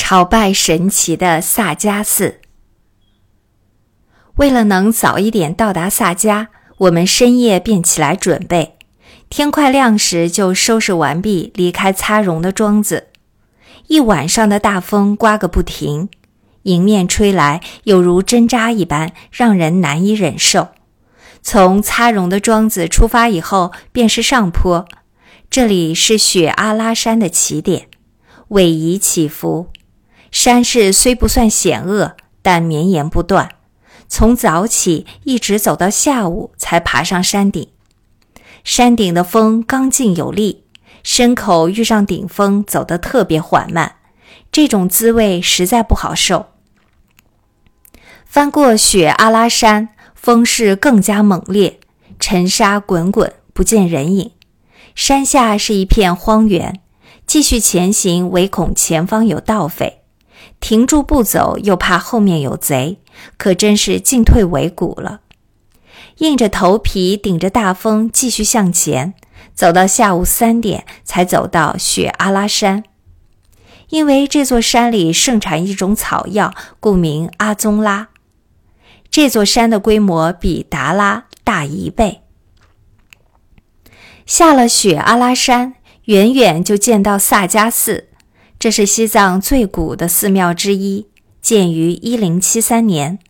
朝拜神奇的萨迦寺。为了能早一点到达萨迦，我们深夜便起来准备，天快亮时就收拾完毕，离开擦绒的庄子。一晚上的大风刮个不停，迎面吹来，有如针扎一般，让人难以忍受。从擦绒的庄子出发以后，便是上坡，这里是雪阿拉山的起点，逶迤起伏。山势虽不算险恶，但绵延不断。从早起一直走到下午，才爬上山顶。山顶的风刚劲有力，牲口遇上顶风走得特别缓慢，这种滋味实在不好受。翻过雪阿拉山，风势更加猛烈，尘沙滚滚，不见人影。山下是一片荒原，继续前行，唯恐前方有盗匪。停住不走，又怕后面有贼，可真是进退维谷了。硬着头皮，顶着大风，继续向前，走到下午三点，才走到雪阿拉山。因为这座山里盛产一种草药，故名阿宗拉。这座山的规模比达拉大一倍。下了雪阿拉山，远远就见到萨迦寺。这是西藏最古的寺庙之一，建于一零七三年，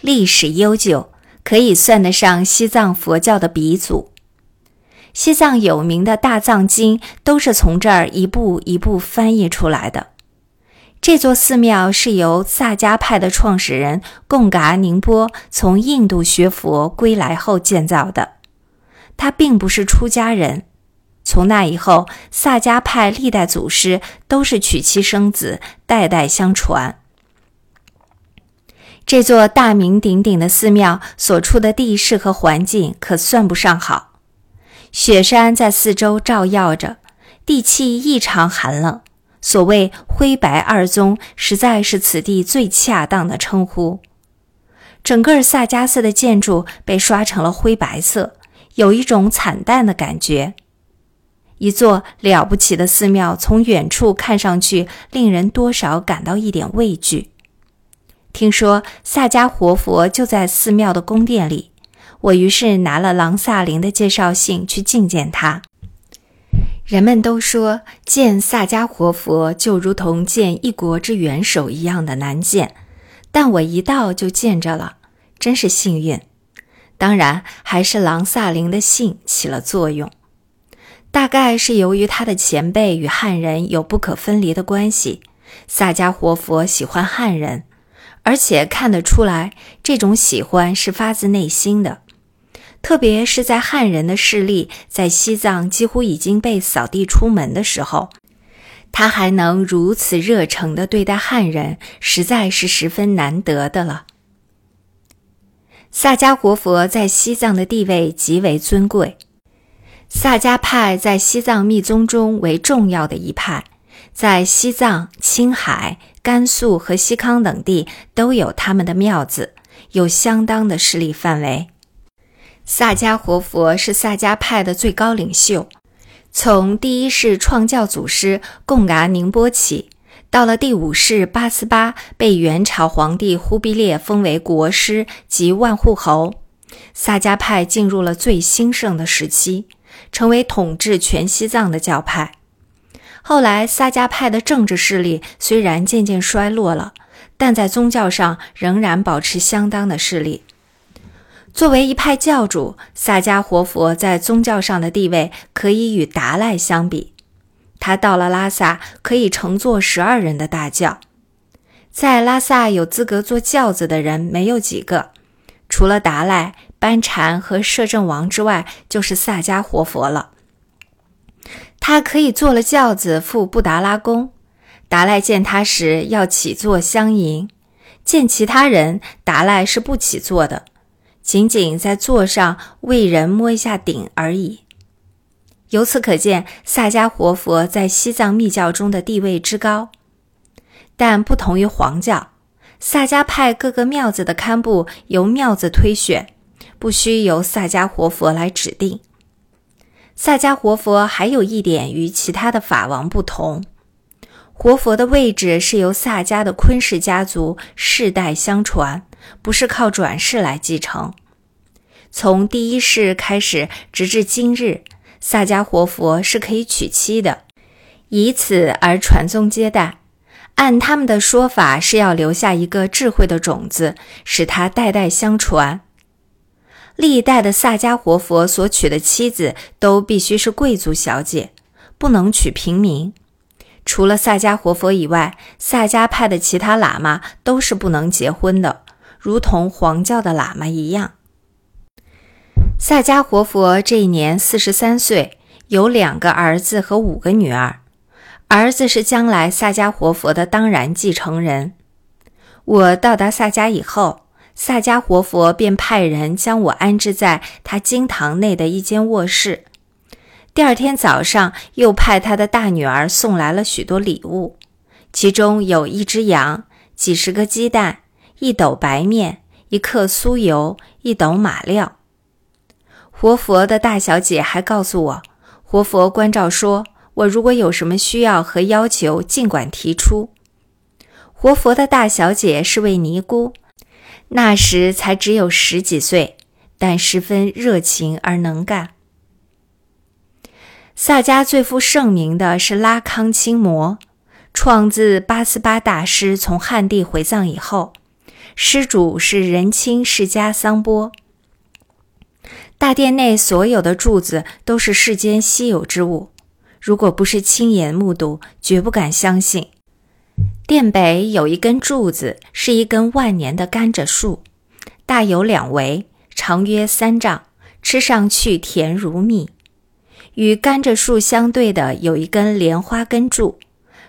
历史悠久，可以算得上西藏佛教的鼻祖。西藏有名的大藏经都是从这儿一步一步翻译出来的。这座寺庙是由萨迦派的创始人贡嘎宁波从印度学佛归来后建造的，他并不是出家人。从那以后，萨迦派历代祖师都是娶妻生子，代代相传。这座大名鼎鼎的寺庙所处的地势和环境可算不上好，雪山在四周照耀着，地气异常寒冷。所谓“灰白二宗”，实在是此地最恰当的称呼。整个萨迦寺的建筑被刷成了灰白色，有一种惨淡的感觉。一座了不起的寺庙，从远处看上去，令人多少感到一点畏惧。听说萨迦活佛就在寺庙的宫殿里，我于是拿了郎萨林的介绍信去觐见他。人们都说见萨迦活佛就如同见一国之元首一样的难见，但我一到就见着了，真是幸运。当然，还是郎萨林的信起了作用。大概是由于他的前辈与汉人有不可分离的关系，萨迦活佛喜欢汉人，而且看得出来，这种喜欢是发自内心的。特别是在汉人的势力在西藏几乎已经被扫地出门的时候，他还能如此热诚地对待汉人，实在是十分难得的了。萨迦活佛在西藏的地位极为尊贵。萨迦派在西藏密宗中为重要的一派，在西藏、青海、甘肃和西康等地都有他们的庙子，有相当的势力范围。萨迦活佛是萨迦派的最高领袖，从第一世创教祖师贡嘎宁波起，到了第五世八思巴被元朝皇帝忽必烈封为国师及万户侯，萨迦派进入了最兴盛的时期。成为统治全西藏的教派。后来，萨迦派的政治势力虽然渐渐衰落了，但在宗教上仍然保持相当的势力。作为一派教主，萨迦活佛在宗教上的地位可以与达赖相比。他到了拉萨，可以乘坐十二人的大轿。在拉萨有资格坐轿子的人没有几个，除了达赖。班禅和摄政王之外，就是萨迦活佛了。他可以坐了轿子赴布达拉宫，达赖见他时要起坐相迎；见其他人，达赖是不起坐的，仅仅在座上为人摸一下顶而已。由此可见，萨迦活佛在西藏密教中的地位之高。但不同于黄教，萨迦派各个庙子的堪布由庙子推选。不需由萨迦活佛来指定。萨迦活佛还有一点与其他的法王不同：活佛的位置是由萨迦的昆氏家族世代相传，不是靠转世来继承。从第一世开始，直至今日，萨迦活佛是可以娶妻的，以此而传宗接代。按他们的说法，是要留下一个智慧的种子，使它代代相传。历代的萨迦活佛所娶的妻子都必须是贵族小姐，不能娶平民。除了萨迦活佛以外，萨迦派的其他喇嘛都是不能结婚的，如同黄教的喇嘛一样。萨迦活佛这一年四十三岁，有两个儿子和五个女儿。儿子是将来萨迦活佛的当然继承人。我到达萨迦以后，萨迦活佛便派人将我安置在他经堂内的一间卧室。第二天早上，又派他的大女儿送来了许多礼物，其中有一只羊、几十个鸡蛋、一斗白面、一克酥油、一斗马料。活佛的大小姐还告诉我，活佛关照说。我如果有什么需要和要求，尽管提出。活佛的大小姐是位尼姑，那时才只有十几岁，但十分热情而能干。萨迦最负盛名的是拉康清摩，创自八思巴大师从汉地回藏以后，施主是仁亲释迦桑波。大殿内所有的柱子都是世间稀有之物。如果不是亲眼目睹，绝不敢相信。殿北有一根柱子，是一根万年的甘蔗树，大有两围，长约三丈，吃上去甜如蜜。与甘蔗树相对的有一根莲花根柱，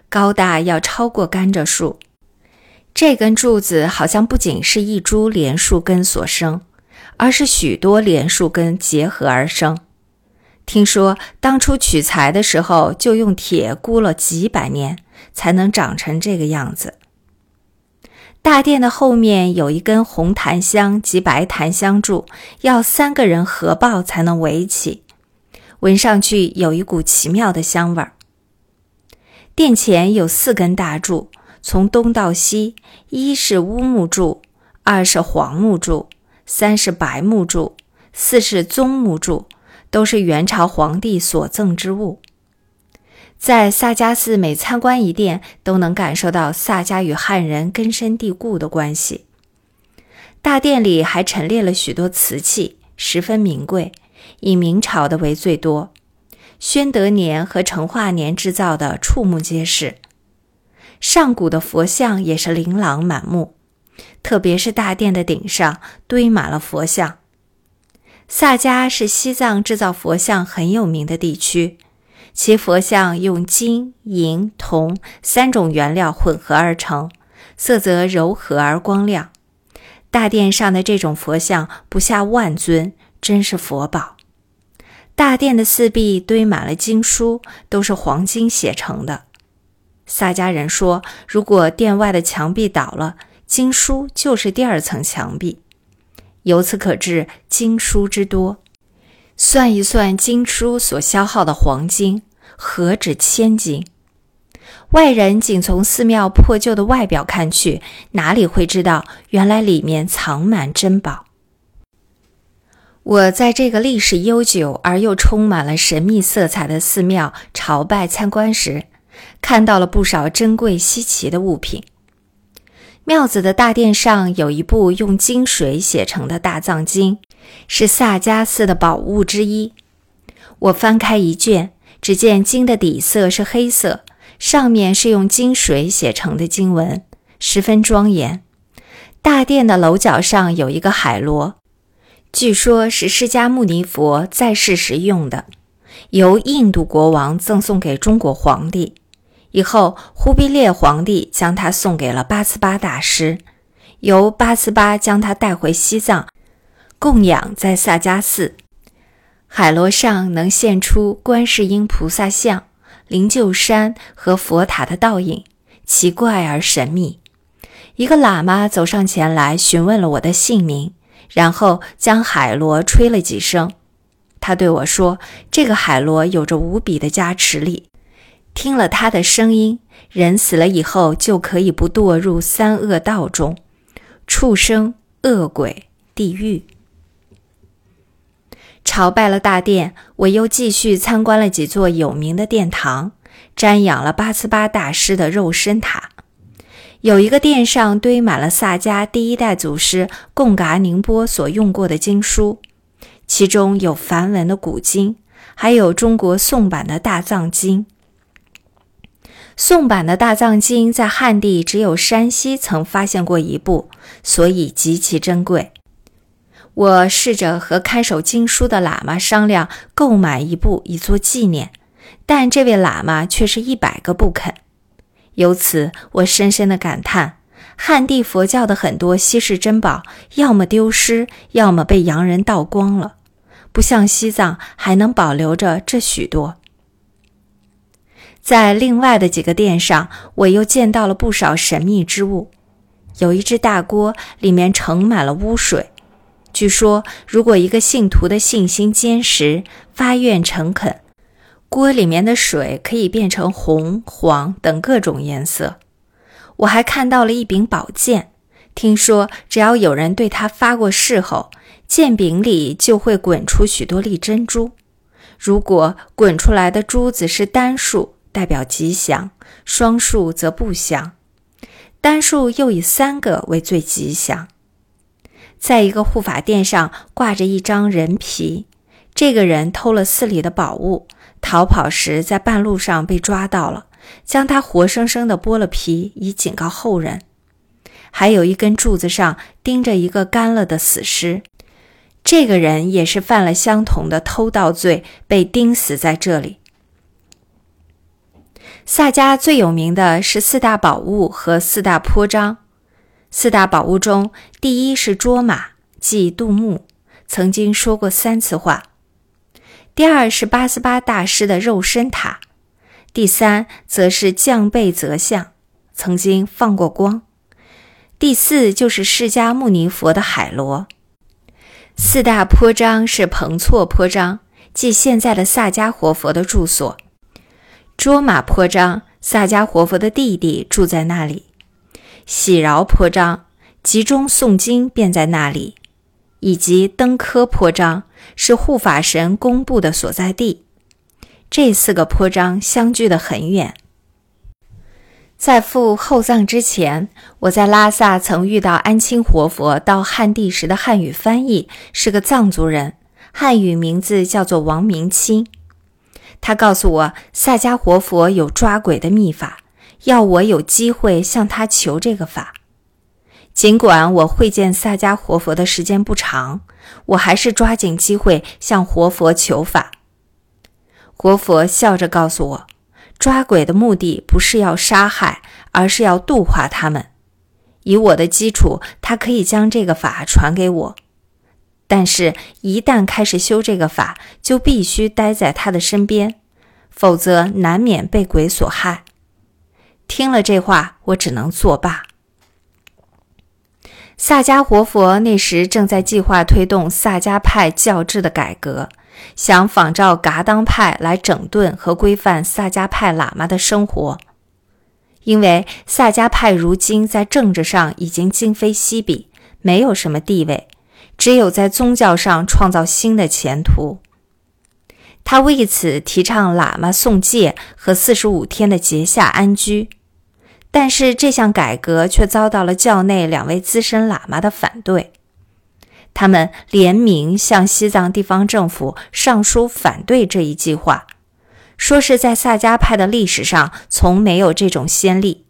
高大要超过甘蔗树。这根柱子好像不仅是一株莲树根所生，而是许多莲树根结合而生。听说当初取材的时候，就用铁箍了几百年，才能长成这个样子。大殿的后面有一根红檀香及白檀香柱，要三个人合抱才能围起，闻上去有一股奇妙的香味儿。殿前有四根大柱，从东到西，一是乌木柱，二是黄木柱，三是白木柱，四是棕木柱。都是元朝皇帝所赠之物，在萨迦寺每参观一殿，都能感受到萨迦与汉人根深蒂固的关系。大殿里还陈列了许多瓷器，十分名贵，以明朝的为最多，宣德年和成化年制造的触目皆是。上古的佛像也是琳琅满目，特别是大殿的顶上堆满了佛像。萨迦是西藏制造佛像很有名的地区，其佛像用金、银、铜三种原料混合而成，色泽柔和而光亮。大殿上的这种佛像不下万尊，真是佛宝。大殿的四壁堆满了经书，都是黄金写成的。萨迦人说，如果殿外的墙壁倒了，经书就是第二层墙壁。由此可知经书之多，算一算经书所消耗的黄金，何止千金？外人仅从寺庙破旧的外表看去，哪里会知道原来里面藏满珍宝？我在这个历史悠久而又充满了神秘色彩的寺庙朝拜参观时，看到了不少珍贵稀奇的物品。庙子的大殿上有一部用金水写成的大藏经，是萨迦寺的宝物之一。我翻开一卷，只见经的底色是黑色，上面是用金水写成的经文，十分庄严。大殿的楼角上有一个海螺，据说是释迦牟尼佛在世时用的，由印度国王赠送给中国皇帝。以后，忽必烈皇帝将他送给了八思巴大师，由八思巴将他带回西藏，供养在萨迦寺。海螺上能现出观世音菩萨像、灵鹫山和佛塔的倒影，奇怪而神秘。一个喇嘛走上前来询问了我的姓名，然后将海螺吹了几声。他对我说：“这个海螺有着无比的加持力。”听了他的声音，人死了以后就可以不堕入三恶道中，畜生、恶鬼、地狱。朝拜了大殿，我又继续参观了几座有名的殿堂，瞻仰了八思巴大师的肉身塔。有一个殿上堆满了萨迦第一代祖师贡嘎宁波所用过的经书，其中有梵文的古经，还有中国宋版的大藏经。宋版的大藏经在汉地只有山西曾发现过一部，所以极其珍贵。我试着和看守经书的喇嘛商量购买一部以作纪念，但这位喇嘛却是一百个不肯。由此，我深深的感叹：汉地佛教的很多稀世珍宝，要么丢失，要么被洋人盗光了，不像西藏还能保留着这许多。在另外的几个殿上，我又见到了不少神秘之物。有一只大锅，里面盛满了污水。据说，如果一个信徒的信心坚实，发愿诚恳。锅里面的水可以变成红、黄等各种颜色。我还看到了一柄宝剑，听说只要有人对它发过誓后，剑柄里就会滚出许多粒珍珠。如果滚出来的珠子是单数，代表吉祥；双数则不祥。单数又以三个为最吉祥。在一个护法殿上挂着一张人皮，这个人偷了寺里的宝物。逃跑时，在半路上被抓到了，将他活生生的剥了皮，以警告后人。还有一根柱子上钉着一个干了的死尸，这个人也是犯了相同的偷盗罪，被钉死在这里。萨迦最有名的是四大宝物和四大坡章。四大宝物中，第一是卓玛，即杜牧，曾经说过三次话。第二是八思巴大师的肉身塔，第三则是降贝泽像，曾经放过光。第四就是释迦牟尼佛的海螺。四大坡章是彭措坡章，即现在的萨迦活佛的住所。卓玛坡章，萨迦活佛的弟弟住在那里。喜饶坡章，集中诵经便在那里。以及登科坡章是护法神公布的所在地，这四个坡章相距得很远。在赴后藏之前，我在拉萨曾遇到安清活佛到汉地时的汉语翻译，是个藏族人，汉语名字叫做王明清。他告诉我，萨迦活佛有抓鬼的秘法，要我有机会向他求这个法。尽管我会见萨迦活佛的时间不长，我还是抓紧机会向活佛求法。活佛笑着告诉我，抓鬼的目的不是要杀害，而是要度化他们。以我的基础，他可以将这个法传给我，但是，一旦开始修这个法，就必须待在他的身边，否则难免被鬼所害。听了这话，我只能作罢。萨迦活佛那时正在计划推动萨迦派教制的改革，想仿照噶当派来整顿和规范萨迦派喇嘛的生活。因为萨迦派如今在政治上已经今非昔比，没有什么地位，只有在宗教上创造新的前途。他为此提倡喇嘛诵戒和四十五天的节下安居。但是这项改革却遭到了教内两位资深喇嘛的反对，他们联名向西藏地方政府上书反对这一计划，说是在萨迦派的历史上从没有这种先例。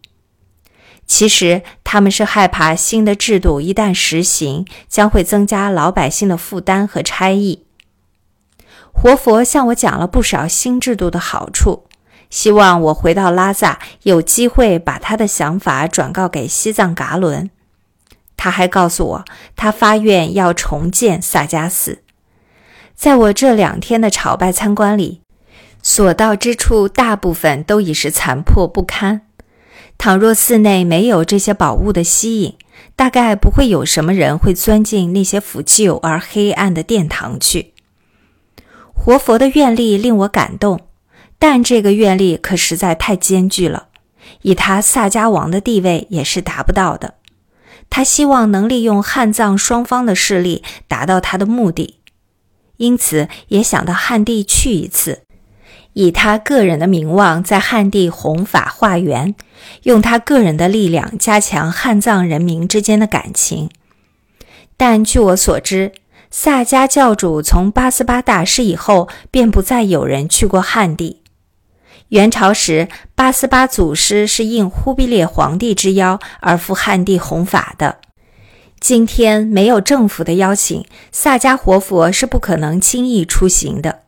其实他们是害怕新的制度一旦实行，将会增加老百姓的负担和差异。活佛向我讲了不少新制度的好处。希望我回到拉萨有机会把他的想法转告给西藏噶伦。他还告诉我，他发愿要重建萨迦寺。在我这两天的朝拜参观里，所到之处大部分都已是残破不堪。倘若寺内没有这些宝物的吸引，大概不会有什么人会钻进那些腐旧而黑暗的殿堂去。活佛的愿力令我感动。但这个愿力可实在太艰巨了，以他萨迦王的地位也是达不到的。他希望能利用汉藏双方的势力达到他的目的，因此也想到汉地去一次，以他个人的名望在汉地弘法化缘，用他个人的力量加强汉藏人民之间的感情。但据我所知，萨迦教主从八思巴大师以后，便不再有人去过汉地。元朝时，八思巴祖师是应忽必烈皇帝之邀而赴汉地弘法的。今天没有政府的邀请，萨迦活佛是不可能轻易出行的。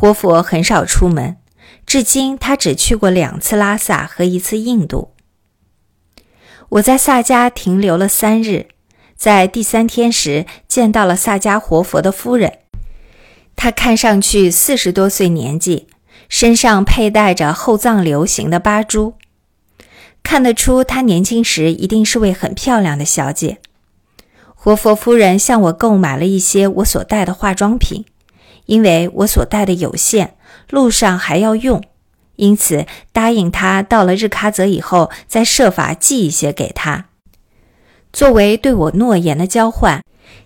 活佛很少出门，至今他只去过两次拉萨和一次印度。我在萨迦停留了三日。在第三天时，见到了萨迦活佛的夫人。她看上去四十多岁年纪，身上佩戴着后藏流行的八珠，看得出她年轻时一定是位很漂亮的小姐。活佛夫人向我购买了一些我所带的化妆品，因为我所带的有限，路上还要用，因此答应他到了日喀则以后再设法寄一些给他。作为对我诺言的交换，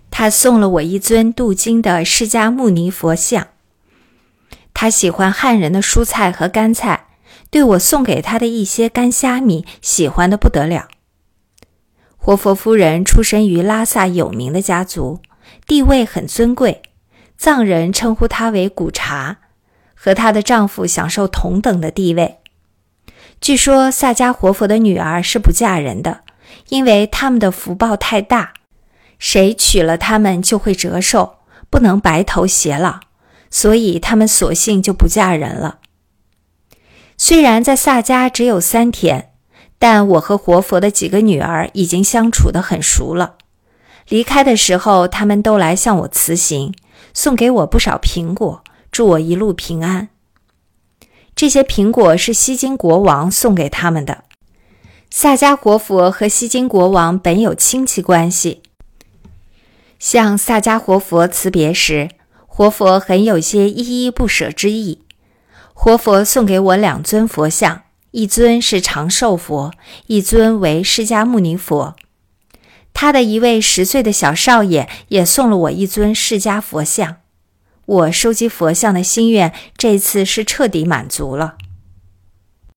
他送了我一尊镀金的释迦牟尼佛像。他喜欢汉人的蔬菜和干菜，对我送给他的一些干虾米喜欢的不得了。活佛夫人出身于拉萨有名的家族，地位很尊贵，藏人称呼她为古茶，和她的丈夫享受同等的地位。据说萨迦活佛的女儿是不嫁人的。因为他们的福报太大，谁娶了他们就会折寿，不能白头偕老，所以他们索性就不嫁人了。虽然在萨迦只有三天，但我和活佛的几个女儿已经相处得很熟了。离开的时候，他们都来向我辞行，送给我不少苹果，祝我一路平安。这些苹果是西京国王送给他们的。萨迦活佛和西京国王本有亲戚关系。向萨迦活佛辞别时，活佛很有些依依不舍之意。活佛送给我两尊佛像，一尊是长寿佛，一尊为释迦牟尼佛。他的一位十岁的小少爷也送了我一尊释迦佛像。我收集佛像的心愿，这次是彻底满足了。